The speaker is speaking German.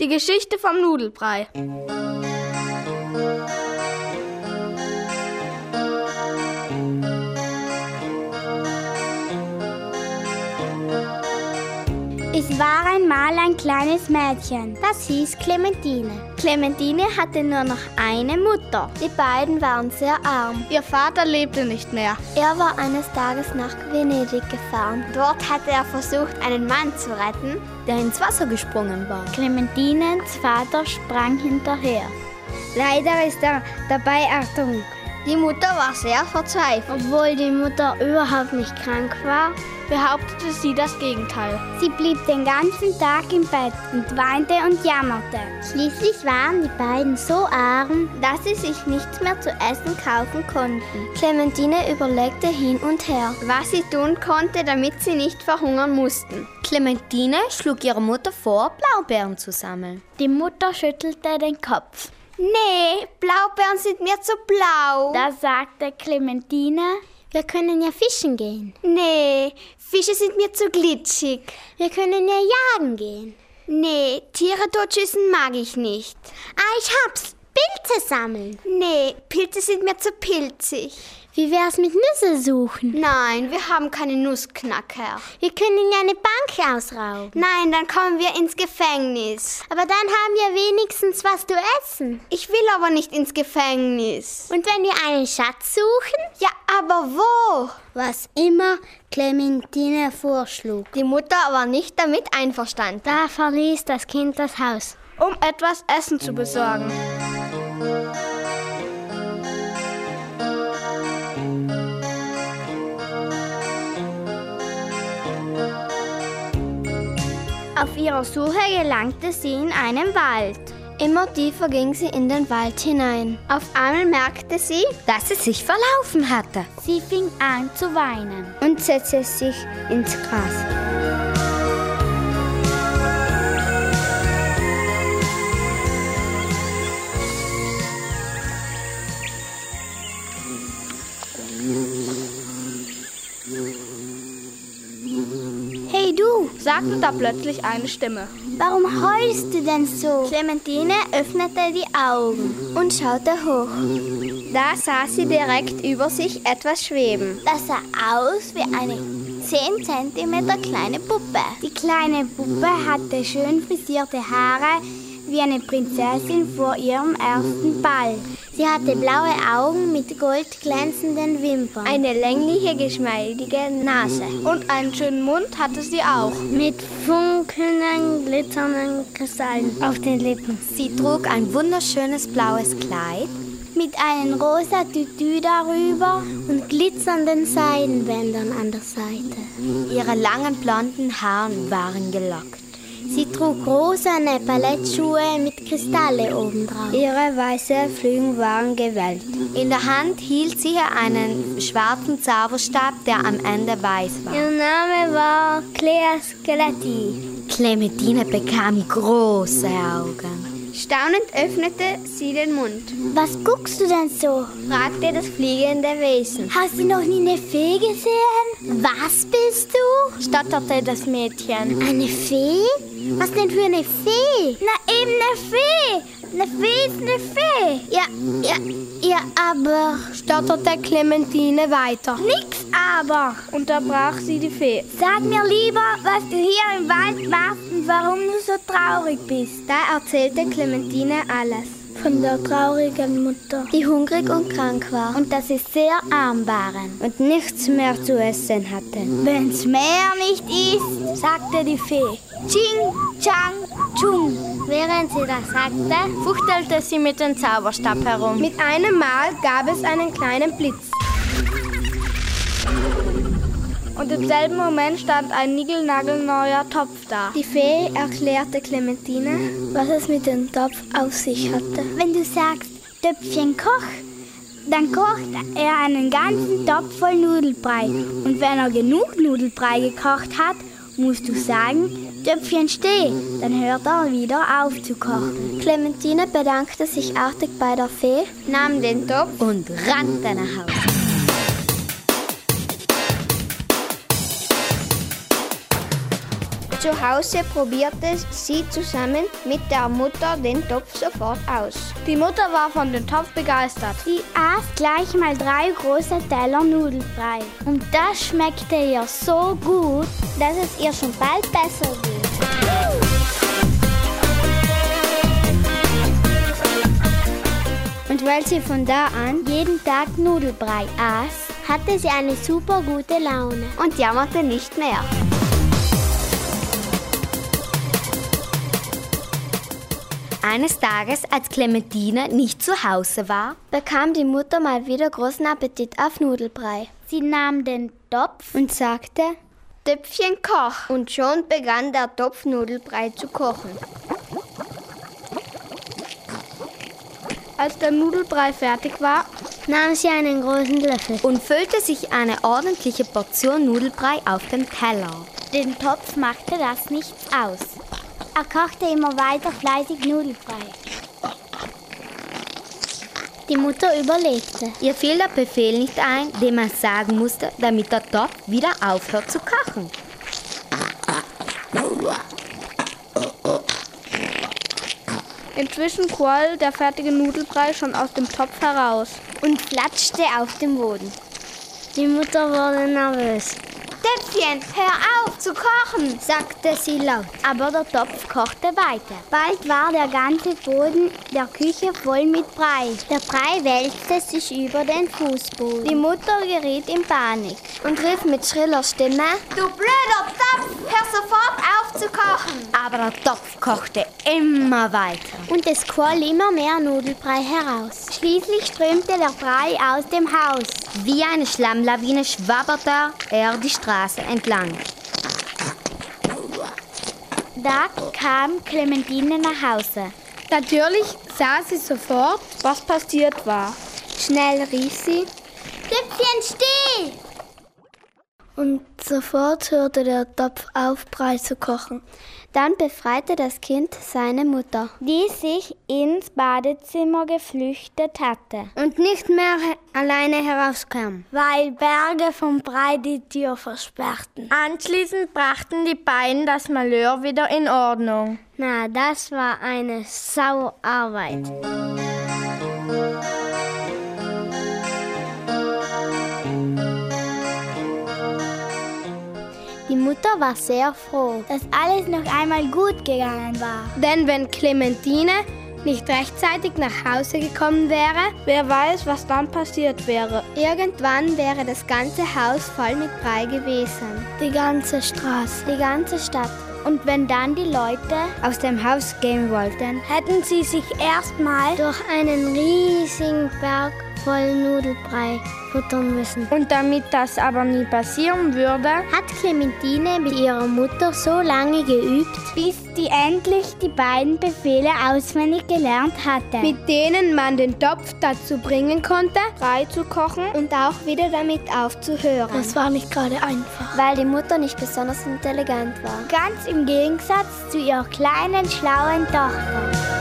Die Geschichte vom Nudelbrei. War einmal ein kleines Mädchen, das hieß Clementine. Clementine hatte nur noch eine Mutter. Die beiden waren sehr arm. Ihr Vater lebte nicht mehr. Er war eines Tages nach Venedig gefahren. Dort hatte er versucht, einen Mann zu retten, der ins Wasser gesprungen war. Clementinens Vater sprang hinterher. Leider ist er dabei ertrunken. Die Mutter war sehr verzweifelt. Obwohl die Mutter überhaupt nicht krank war, behauptete sie das Gegenteil. Sie blieb den ganzen Tag im Bett und weinte und jammerte. Schließlich waren die beiden so arm, dass sie sich nichts mehr zu essen kaufen konnten. Clementine überlegte hin und her, was sie tun konnte, damit sie nicht verhungern mussten. Clementine schlug ihrer Mutter vor, Blaubeeren zu sammeln. Die Mutter schüttelte den Kopf. Nee, Blaubeeren sind mir zu blau. Da sagte Clementine, wir können ja fischen gehen. Nee, Fische sind mir zu glitschig. Wir können ja jagen gehen. Nee, Tiere totschießen mag ich nicht. Ah, ich hab's. Pilze sammeln. Nee, Pilze sind mir zu pilzig. Wie wär's mit Nüsse suchen? Nein, wir haben keine Nussknacker. Wir können ja eine Bank ausrauben. Nein, dann kommen wir ins Gefängnis. Aber dann haben wir wenigstens was zu essen. Ich will aber nicht ins Gefängnis. Und wenn wir einen Schatz suchen? Ja, aber wo? Was immer Clementine vorschlug. Die Mutter war nicht damit einverstanden. Da verließ das Kind das Haus, um etwas Essen zu besorgen. Auf ihrer Suche gelangte sie in einen Wald. Immer tiefer ging sie in den Wald hinein. Auf einmal merkte sie, dass sie sich verlaufen hatte. Sie fing an zu weinen und setzte sich ins Gras. Sagte da plötzlich eine Stimme. Warum heulst du denn so? Clementine öffnete die Augen und schaute hoch. Da sah sie direkt über sich etwas schweben. Das sah aus wie eine 10 cm kleine Puppe. Die kleine Puppe hatte schön frisierte Haare wie eine Prinzessin vor ihrem ersten Ball. Sie hatte blaue Augen mit goldglänzenden Wimpern. Eine längliche, geschmeidige Nase. Und einen schönen Mund hatte sie auch. Mit funkelnden, glitzernden Kristallen auf den Lippen. Sie trug ein wunderschönes blaues Kleid. Mit einem rosa Tütü darüber und glitzernden Seidenbändern an der Seite. Ihre langen blonden Haare waren gelockt. Sie trug rosane Ballettschuhe mit Kristalle obendrauf. Ihre weißen Flügel waren gewellt. In der Hand hielt sie einen schwarzen Zauberstab, der am Ende weiß war. Ihr Name war Clea Skeletti. Clementine bekam große Augen. Staunend öffnete sie den Mund. Was guckst du denn so? fragte das fliegende Wesen. Hast du noch nie eine Fee gesehen? Was bist du? stotterte das Mädchen. Eine Fee? Was denn für eine Fee? Na eben eine Fee. Eine Fee ist eine Fee. Ja, ja, ja, aber, stotterte Clementine weiter. Nix aber, unterbrach sie die Fee. Sag mir lieber, was du hier im Wald machst und warum du so traurig bist. Da erzählte Clementine alles. Von der traurigen Mutter, die hungrig und krank war und dass sie sehr arm waren und nichts mehr zu essen hatten. Wenn's mehr nicht ist, sagte die Fee. Ching, Chang, Chung. Während sie das sagte, fuchtelte sie mit dem Zauberstab herum. Mit einem Mal gab es einen kleinen Blitz. Und im selben Moment stand ein niegelnagelneuer Topf da. Die Fee erklärte Clementine, was es mit dem Topf auf sich hatte. Wenn du sagst, Töpfchen koch, dann kocht er einen ganzen Topf voll Nudelbrei. Und wenn er genug Nudelbrei gekocht hat, musst du sagen, Töpfchen steh, dann hört er wieder auf zu kochen. Clementine bedankte sich artig bei der Fee, nahm den Topf und rannte nach Hause. Zu Hause probierte sie zusammen mit der Mutter den Topf sofort aus. Die Mutter war von dem Topf begeistert. Sie aß gleich mal drei große Teller Nudelbrei. Und das schmeckte ihr so gut, dass es ihr schon bald besser ging. Und weil sie von da an jeden Tag Nudelbrei aß, hatte sie eine super gute Laune und jammerte nicht mehr. Eines Tages, als Clementine nicht zu Hause war, bekam die Mutter mal wieder großen Appetit auf Nudelbrei. Sie nahm den Topf und sagte, Töpfchen koch. Und schon begann der Topf Nudelbrei zu kochen. Als der Nudelbrei fertig war, nahm sie einen großen Löffel und füllte sich eine ordentliche Portion Nudelbrei auf den Teller. Den Topf machte das nichts aus. Er kochte immer weiter fleißig Nudelbrei. Die Mutter überlegte. Ihr fiel der Befehl nicht ein, den man sagen musste, damit der Topf wieder aufhört zu kochen. Inzwischen quoll der fertige Nudelbrei schon aus dem Topf heraus und flatschte auf dem Boden. Die Mutter wurde nervös. Töpfchen, hör auf zu kochen, sagte sie laut. Aber der Topf kochte weiter. Bald war der ganze Boden der Küche voll mit Brei. Der Brei wälzte sich über den Fußboden. Die Mutter geriet in Panik und rief mit schriller Stimme: Du blöder Topf, hör sofort auf zu kochen! Aber der Topf kochte immer weiter. Und es quoll immer mehr Nudelbrei heraus. Schließlich strömte der Brei aus dem Haus. Wie eine Schlammlawine schwabberte er die Straße entlang. Da kam Clementine nach Hause. Natürlich sah sie sofort, was passiert war. Schnell rief sie: Töpfchen, steh! Und sofort hörte der Topf auf, Brei zu kochen. Dann befreite das Kind seine Mutter, die sich ins Badezimmer geflüchtet hatte und nicht mehr alleine herauskam, weil Berge vom Brei die Tür versperrten. Anschließend brachten die beiden das Malheur wieder in Ordnung. Na, das war eine Sauarbeit. Die Mutter war sehr froh, dass alles noch einmal gut gegangen war. Denn wenn Clementine nicht rechtzeitig nach Hause gekommen wäre, wer weiß, was dann passiert wäre. Irgendwann wäre das ganze Haus voll mit Brei gewesen. Die ganze Straße, die ganze Stadt. Und wenn dann die Leute aus dem Haus gehen wollten, hätten sie sich erstmal durch einen riesigen Berg voll Nudelbrei futtern müssen. Und damit das aber nie passieren würde, hat Clementine mit ihrer Mutter so lange geübt, bis die endlich die beiden Befehle auswendig gelernt hatte. Mit denen man den Topf dazu bringen konnte, Brei zu kochen und auch wieder damit aufzuhören. Das war nicht gerade einfach. Weil die Mutter nicht besonders intelligent war. Ganz im Gegensatz zu ihrer kleinen, schlauen Tochter.